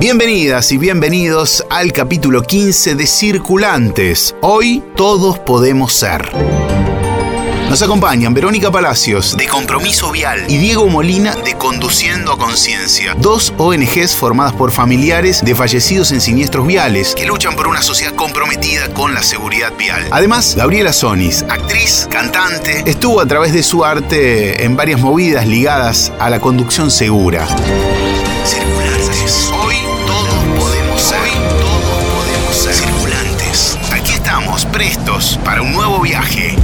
Bienvenidas y bienvenidos al capítulo 15 de Circulantes. Hoy todos podemos ser. Nos acompañan Verónica Palacios, de Compromiso Vial, y Diego Molina, de Conduciendo a Conciencia, dos ONGs formadas por familiares de fallecidos en siniestros viales, que luchan por una sociedad comprometida con la seguridad vial. Además, Gabriela Sonis, actriz, cantante, estuvo a través de su arte en varias movidas ligadas a la conducción segura. Prestos para un nuevo viaje.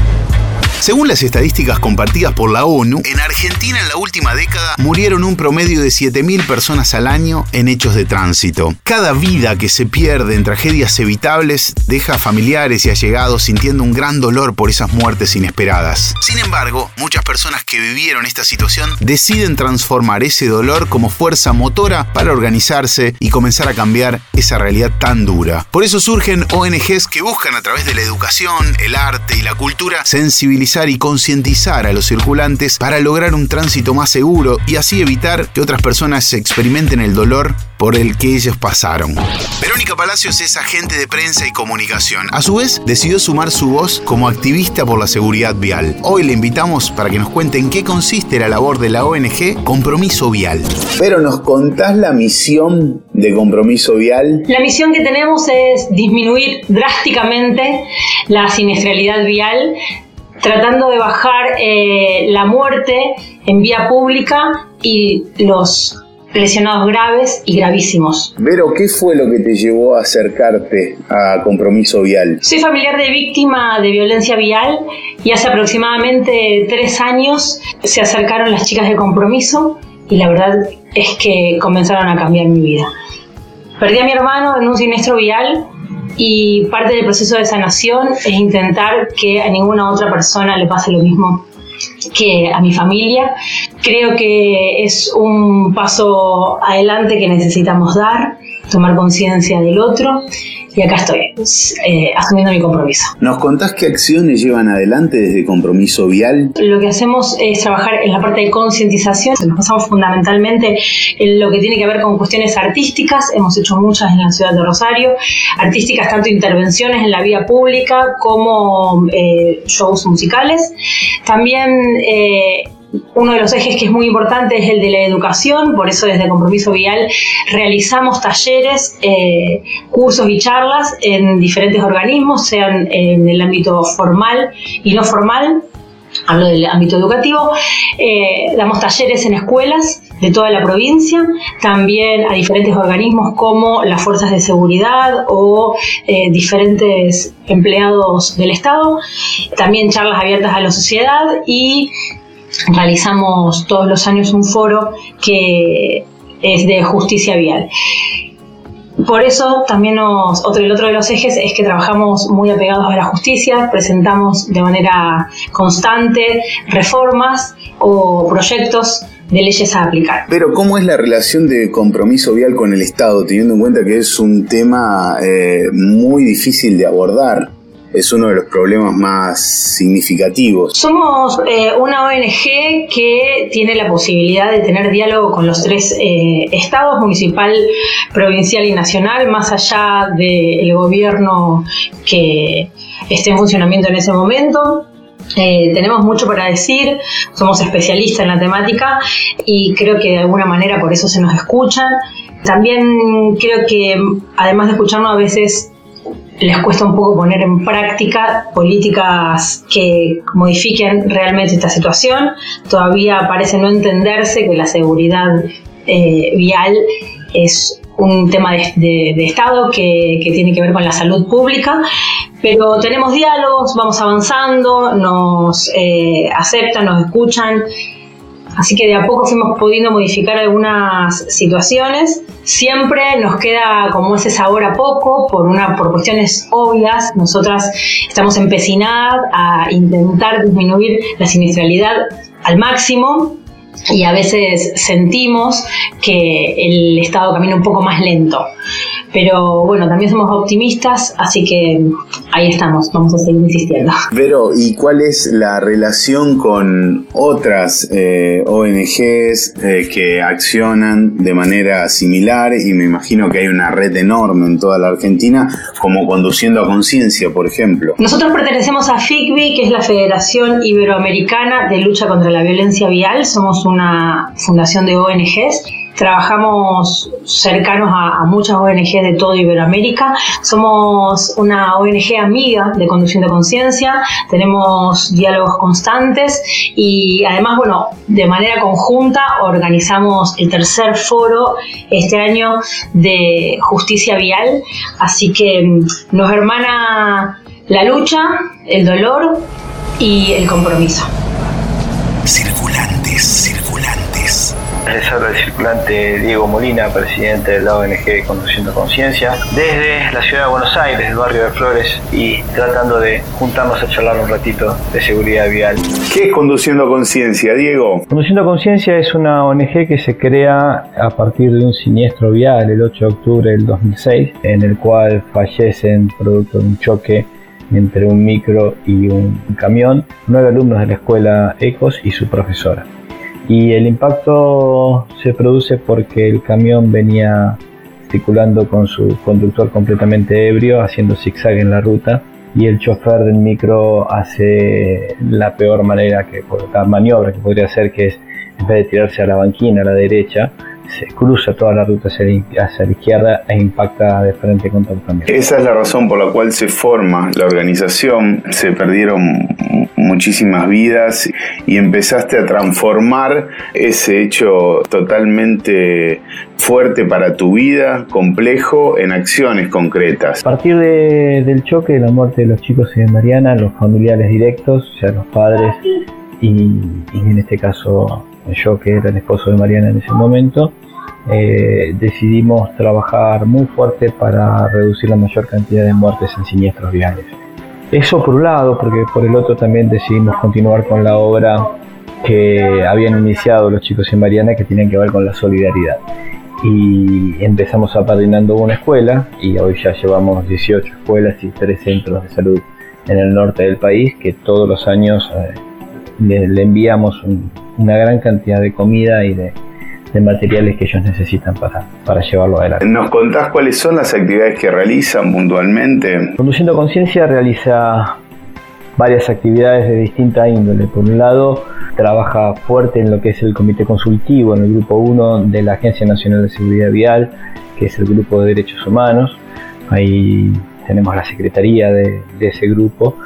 Según las estadísticas compartidas por la ONU, en Argentina en la última década murieron un promedio de 7.000 personas al año en hechos de tránsito. Cada vida que se pierde en tragedias evitables deja a familiares y allegados sintiendo un gran dolor por esas muertes inesperadas. Sin embargo, muchas personas que vivieron esta situación deciden transformar ese dolor como fuerza motora para organizarse y comenzar a cambiar esa realidad tan dura. Por eso surgen ONGs que buscan a través de la educación, el arte y la cultura sensibilizar y concientizar a los circulantes para lograr un tránsito más seguro y así evitar que otras personas experimenten el dolor por el que ellos pasaron. Verónica Palacios es agente de prensa y comunicación. A su vez, decidió sumar su voz como activista por la seguridad vial. Hoy le invitamos para que nos cuente en qué consiste la labor de la ONG Compromiso Vial. Pero nos contás la misión de Compromiso Vial. La misión que tenemos es disminuir drásticamente la siniestralidad vial tratando de bajar eh, la muerte en vía pública y los lesionados graves y gravísimos. Vero, ¿qué fue lo que te llevó a acercarte a Compromiso Vial? Soy familiar de víctima de violencia vial y hace aproximadamente tres años se acercaron las chicas de Compromiso y la verdad es que comenzaron a cambiar mi vida. Perdí a mi hermano en un siniestro vial y parte del proceso de sanación es intentar que a ninguna otra persona le pase lo mismo que a mi familia. Creo que es un paso adelante que necesitamos dar, tomar conciencia del otro y acá estoy, eh, asumiendo mi compromiso. ¿Nos contás qué acciones llevan adelante desde Compromiso Vial? Lo que hacemos es trabajar en la parte de concientización, nos basamos fundamentalmente en lo que tiene que ver con cuestiones artísticas, hemos hecho muchas en la ciudad de Rosario, artísticas tanto intervenciones en la vía pública como eh, shows musicales. También eh, uno de los ejes que es muy importante es el de la educación, por eso desde Compromiso Vial realizamos talleres, eh, cursos y charlas en diferentes organismos, sean en el ámbito formal y no formal, hablo del ámbito educativo, eh, damos talleres en escuelas de toda la provincia, también a diferentes organismos como las fuerzas de seguridad o eh, diferentes empleados del Estado, también charlas abiertas a la sociedad y realizamos todos los años un foro que es de justicia vial. Por eso también otro, el otro de los ejes es que trabajamos muy apegados a la justicia, presentamos de manera constante reformas o proyectos de leyes a aplicar. Pero ¿cómo es la relación de compromiso vial con el Estado, teniendo en cuenta que es un tema eh, muy difícil de abordar? Es uno de los problemas más significativos. Somos eh, una ONG que tiene la posibilidad de tener diálogo con los tres eh, estados, municipal, provincial y nacional, más allá del gobierno que esté en funcionamiento en ese momento. Eh, tenemos mucho para decir, somos especialistas en la temática y creo que de alguna manera por eso se nos escuchan. También creo que además de escucharnos a veces les cuesta un poco poner en práctica políticas que modifiquen realmente esta situación. Todavía parece no entenderse que la seguridad eh, vial es un tema de, Estado que, tiene que ver con la salud pública, pero tenemos diálogos, vamos avanzando, nos eh, aceptan, nos escuchan Así que de a poco fuimos pudiendo modificar algunas situaciones. Siempre nos queda como ese sabor a poco por, una, por cuestiones obvias. Nosotras estamos empecinadas a intentar disminuir la siniestralidad al máximo y a veces sentimos que el Estado camina un poco más lento. Pero bueno, también somos optimistas, así que ahí estamos, vamos a seguir insistiendo. Pero, ¿y cuál es la relación con otras eh, ONGs eh, que accionan de manera similar? Y me imagino que hay una red enorme en toda la Argentina, como Conduciendo a Conciencia, por ejemplo. Nosotros pertenecemos a FICBI, que es la Federación Iberoamericana de Lucha contra la Violencia Vial. Somos una fundación de ONGs Trabajamos cercanos a, muchas ONG de todo Iberoamérica. Somos una ONG amiga de Conducción de Conciencia. Tenemos diálogos constantes y además, bueno, de manera conjunta organizamos el tercer foro este año de justicia vial. Así que mm, nos hermana la lucha, el dolor y el compromiso. Circulantes, circulantes. Les habla el circulante Diego Molina, presidente de la ONG Conduciendo Conciencia, desde la ciudad de Buenos Aires, el barrio de Flores, y tratando de juntarnos a charlar un ratito de seguridad vial. ¿Qué es Conduciendo Conciencia, Diego? Conduciendo Conciencia es una ONG que se crea a partir de un siniestro vial el 8 de octubre del 2006, en el cual fallecen producto de un choque entre un micro y un camión, nueve alumnos de la escuela ECOS y su profesora y el impacto se produce porque el camión venía circulando con su conductor completamente ebrio, haciendo zigzag en la ruta y el chofer del micro hace la peor manera que la maniobra que podría hacer que es en vez de tirarse a la banquina a la derecha se cruza toda la ruta hacia la, izquierda e impacta de frente contra el camión. Esa es la razón por la cual se forma la organización. Se perdieron muchísimas vidas y empezaste a transformar ese hecho totalmente fuerte para tu vida, complejo, en acciones concretas. A partir del choque, de la muerte de los chicos y de Mariana, los familiares directos, o sea, los padres y, y en este caso yo que era el esposo de Mariana en ese momento, eh, decidimos trabajar muy fuerte para reducir la mayor cantidad de muertes en siniestros viales. Eso por un lado, porque por el otro también decidimos continuar con la obra que habían iniciado los chicos en Mariana que tienen que ver con la solidaridad. Y empezamos apadrinando una escuela y hoy ya llevamos 18 escuelas y 3 centros de salud en el norte del país que todos los años eh, le, enviamos una gran cantidad de comida y de, materiales que ellos necesitan para, para llevarlo adelante. ¿Nos contás cuáles son las actividades que realizan puntualmente? Conduciendo Conciencia realiza varias actividades de distinta índole. Por un lado, trabaja fuerte en lo que es el comité consultivo, en el grupo 1 de la Agencia Nacional de Seguridad Vial, que es el grupo de derechos humanos. Ahí tenemos la secretaría de, de ese grupo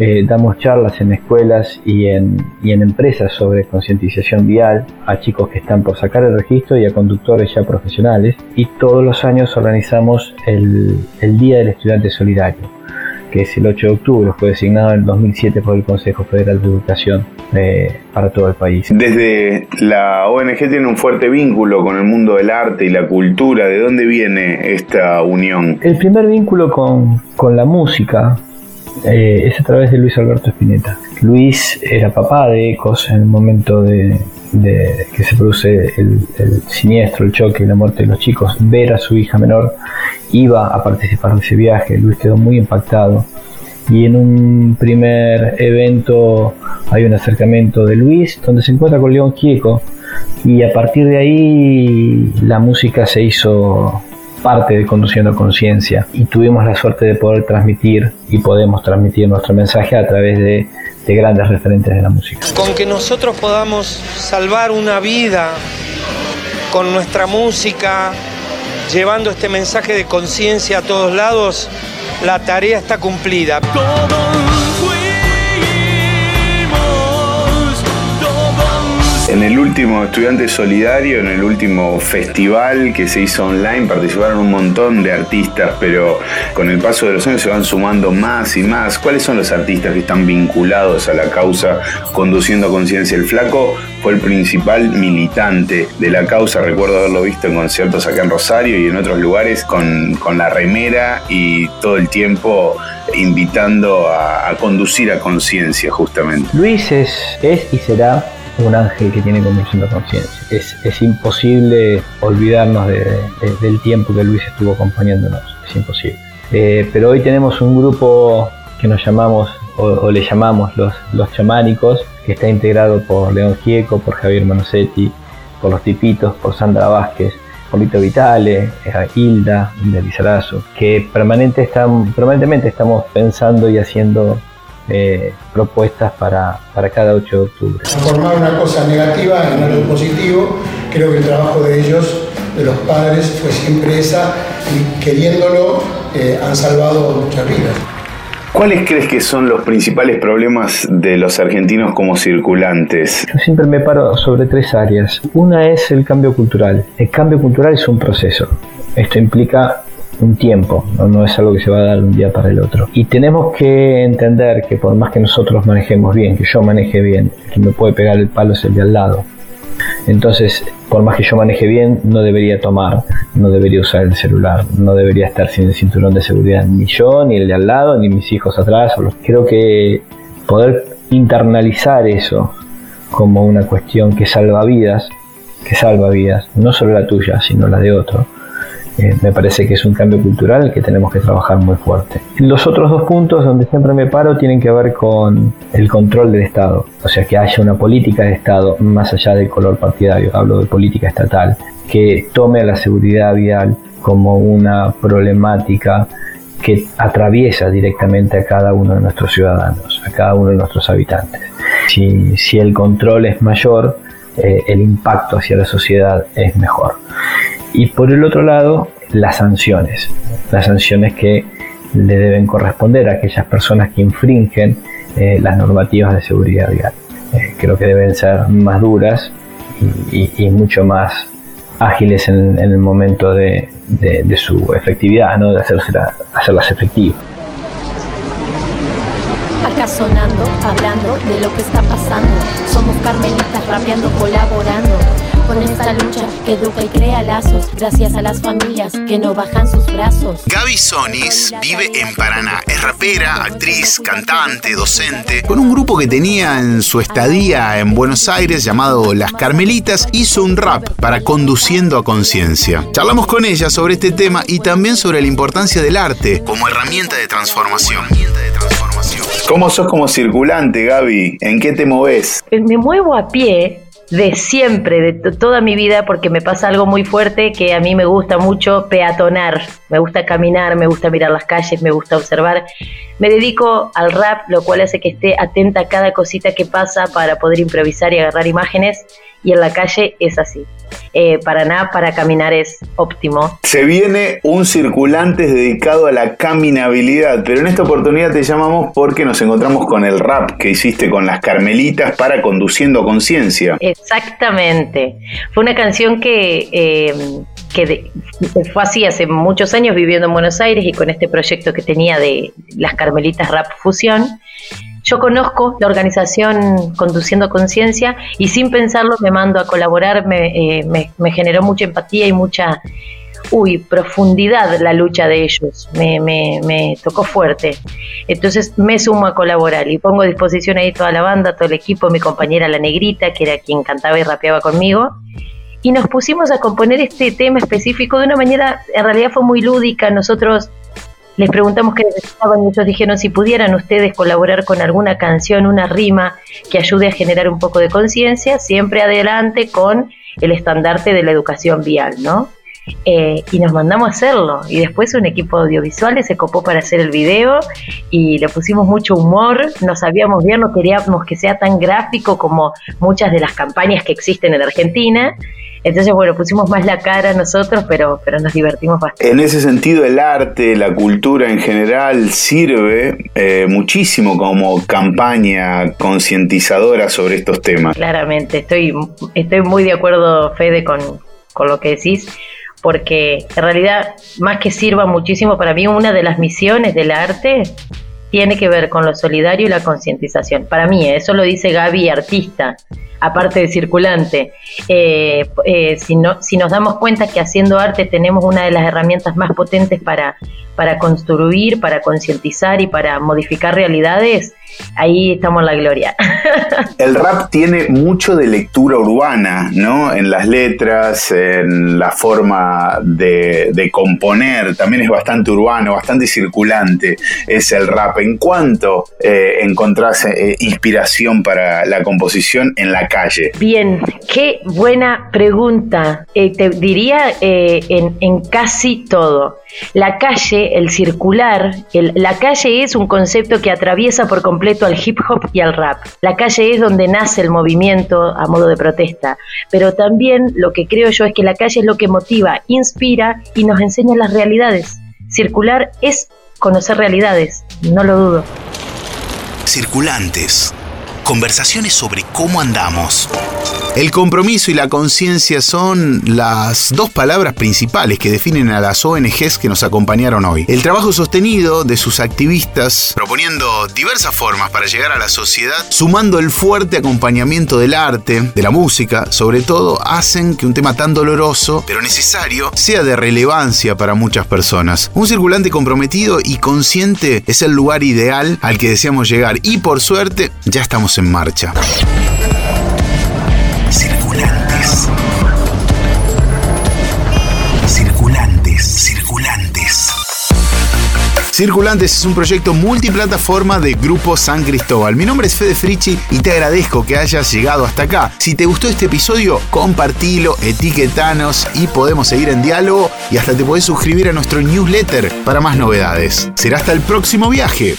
eh, damos charlas en escuelas y en, y en empresas sobre concientización vial a chicos que están por sacar el registro y a conductores ya profesionales. Y todos los años organizamos el, el Día del Estudiante Solidario, que es el 8 de octubre, fue designado en el 2007 por el Consejo Federal de Educación eh, para todo el país. Desde la ONG tiene un fuerte vínculo con el mundo del arte y la cultura. ¿De dónde viene esta unión? El primer vínculo con, con la música eh, es a través de Luis Alberto Spinetta. Luis era papá de Ecos en el momento de, que se produce el, siniestro, el choque, la muerte de los chicos. Ver a su hija menor iba a participar de ese viaje. Luis quedó muy impactado. Y en un primer evento hay un acercamiento de Luis donde se encuentra con León Quieco y a partir de ahí la música se hizo parte de Conduciendo Conciencia y tuvimos la suerte de poder transmitir y podemos transmitir nuestro mensaje a través de, de grandes referentes de la música. Con que nosotros podamos salvar una vida con nuestra música, llevando este mensaje de conciencia a todos lados, la tarea está cumplida. En el último Estudiante Solidario, en el último festival que se hizo online, participaron un montón de artistas, pero con el paso de los años se van sumando más y más. ¿Cuáles son los artistas que están vinculados a la causa Conduciendo Conciencia? El Flaco fue el principal militante de la causa, recuerdo haberlo visto en conciertos acá en Rosario y en otros lugares con, la remera y todo el tiempo invitando a, conducir a conciencia justamente. Luis es, es y será un ángel que tiene conduciendo conciencia. Es, es, imposible olvidarnos del tiempo que Luis estuvo acompañándonos, es imposible. Eh, pero hoy tenemos un grupo que nos llamamos o, le llamamos los, los chamánicos, que está integrado por León Gieco, por Javier Manosetti, por los tipitos, por Sandra Vázquez, por Lito Vitale, Hilda, Hilda Lizarazo, que permanentemente estamos pensando y haciendo eh, propuestas para, para, cada 8 de octubre. Transformar una cosa negativa en algo positivo, creo que el trabajo de ellos, de los padres, fue siempre esa, y queriéndolo eh, han salvado muchas vidas. ¿Cuáles crees que son los principales problemas de los argentinos como circulantes? Yo siempre me paro sobre tres áreas. Una es el cambio cultural. El cambio cultural es un proceso. Esto implica un tiempo, ¿no? es algo que se va a dar un día para el otro. Y tenemos que entender que por más que nosotros manejemos bien, que yo maneje bien, quien me puede pegar el palo es el de al lado. Entonces, por más que yo maneje bien, no debería tomar, no debería usar el celular, no debería estar sin el cinturón de seguridad, ni yo, ni el de al lado, ni mis hijos atrás. Creo que poder internalizar eso como una cuestión que salva vidas, que salva vidas, no solo la tuya, sino la de otro, eh, me parece que es un cambio cultural que tenemos que trabajar muy fuerte. Los otros dos puntos donde siempre me paro tienen que ver con el control del Estado, o sea, que haya una política de Estado más allá del color partidario, hablo de política estatal, que tome a la seguridad vial como una problemática que atraviesa directamente a cada uno de nuestros ciudadanos, a cada uno de nuestros habitantes. Si, si el control es mayor, eh, el impacto hacia la sociedad es mejor. Y por el otro lado, las sanciones. Las sanciones que le deben corresponder a aquellas personas que infringen eh, las normativas de seguridad vial. Eh, creo que deben ser más duras y, mucho más ágiles en, el momento de, su efectividad, ¿no? de hacerlas efectivas. Acá sonando, hablando de lo que está pasando. Somos carmelitas rapeando, colaborando con esta lucha que educa y crea lazos, gracias a las familias que no bajan sus brazos. Gaby Sonis vive en Paraná. Es rapera, actriz, cantante, docente. Con un grupo que tenía en su estadía en Buenos Aires llamado Las Carmelitas, hizo un rap para Conduciendo a Conciencia. Charlamos con ella sobre este tema y también sobre la importancia del arte como herramienta de transformación. ¿Cómo sos como circulante, Gaby? ¿En qué te moves? Me muevo a pie de siempre, de toda mi vida, porque me pasa algo muy fuerte que a mí me gusta mucho peatonar, me gusta caminar, me gusta mirar las calles, me gusta observar. Me dedico al rap, lo cual hace que esté atenta a cada cosita que pasa para poder improvisar y agarrar imágenes, y en la calle es así eh, Paraná para caminar es óptimo. Se viene un circulante dedicado a la caminabilidad, pero en esta oportunidad te llamamos porque nos encontramos con el rap que hiciste con las Carmelitas para Conduciendo Conciencia. Exactamente. Fue una canción que... Eh, que fue así hace muchos años viviendo en Buenos Aires y con este proyecto que tenía de las Carmelitas Rap Fusión, yo conozco la organización Conduciendo Conciencia y sin pensarlo me mando a colaborar, me, eh, generó mucha empatía y mucha, uy, profundidad la lucha de ellos, me, me, tocó fuerte. Entonces me sumo a colaborar y pongo a disposición ahí toda la banda, todo el equipo, mi compañera La Negrita, que era quien cantaba y rapeaba conmigo. Y nos pusimos a componer este tema específico de una manera, en realidad fue muy lúdica, nosotros les preguntamos qué necesitaban y ellos dijeron si pudieran ustedes colaborar con alguna canción, una rima que ayude a generar un poco de conciencia, siempre adelante con el estandarte de la educación vial, ¿no? Eh, y nos mandamos a hacerlo. Y después un equipo audiovisual se copó para hacer el video y le pusimos mucho humor, no sabíamos bien, no queríamos que sea tan gráfico como muchas de las campañas que existen en Argentina. Entonces, bueno, pusimos más la cara nosotros, pero, pero nos divertimos bastante. En ese sentido, el arte, la cultura en general sirve eh, muchísimo como campaña concientizadora sobre estos temas. Claramente, estoy, estoy muy de acuerdo, Fede, con, con lo que decís porque en realidad, más que sirva muchísimo para mí, una de las misiones del arte tiene que ver con lo solidario y la concientización. Para mí, eso lo dice Gaby, artista. aparte de circulante. Eh, eh, si, no, si nos damos cuenta que haciendo arte tenemos una de las herramientas más potentes para, para construir, para concientizar y para modificar realidades, ahí estamos en la gloria. El rap tiene mucho de lectura urbana, ¿no? En las letras, en la forma de, componer, también es bastante urbano, bastante circulante es el rap. ¿En cuánto eh, encontrás eh, inspiración para la composición en la calle? Bien, qué buena pregunta. Eh, te diría en, en casi todo. La calle, el circular, la calle es un concepto que atraviesa por completo al hip hop y al rap. La calle es donde nace el movimiento a modo de protesta, pero también lo que creo yo es que la calle es lo que motiva, inspira y nos enseña las realidades. Circular es conocer realidades, no lo dudo. Circulantes. Conversaciones sobre cómo andamos. El compromiso y la conciencia son las dos palabras principales que definen a las ONGs que nos acompañaron hoy. El trabajo sostenido de sus activistas, proponiendo diversas formas para llegar a la sociedad, sumando el fuerte acompañamiento del arte, de la música, sobre todo, hacen que un tema tan doloroso, pero necesario, sea de relevancia para muchas personas. Un circulante comprometido y consciente es el lugar ideal al que deseamos llegar y por suerte ya estamos en marcha. Circulantes. Circulantes, circulantes. Circulantes es un proyecto multiplataforma de Grupo San Cristóbal. Mi nombre es Fede Frichi y te agradezco que hayas llegado hasta acá. Si te gustó este episodio, compartilo, etiquetanos y podemos seguir en diálogo y hasta te podés suscribir a nuestro newsletter para más novedades. Será hasta el próximo viaje.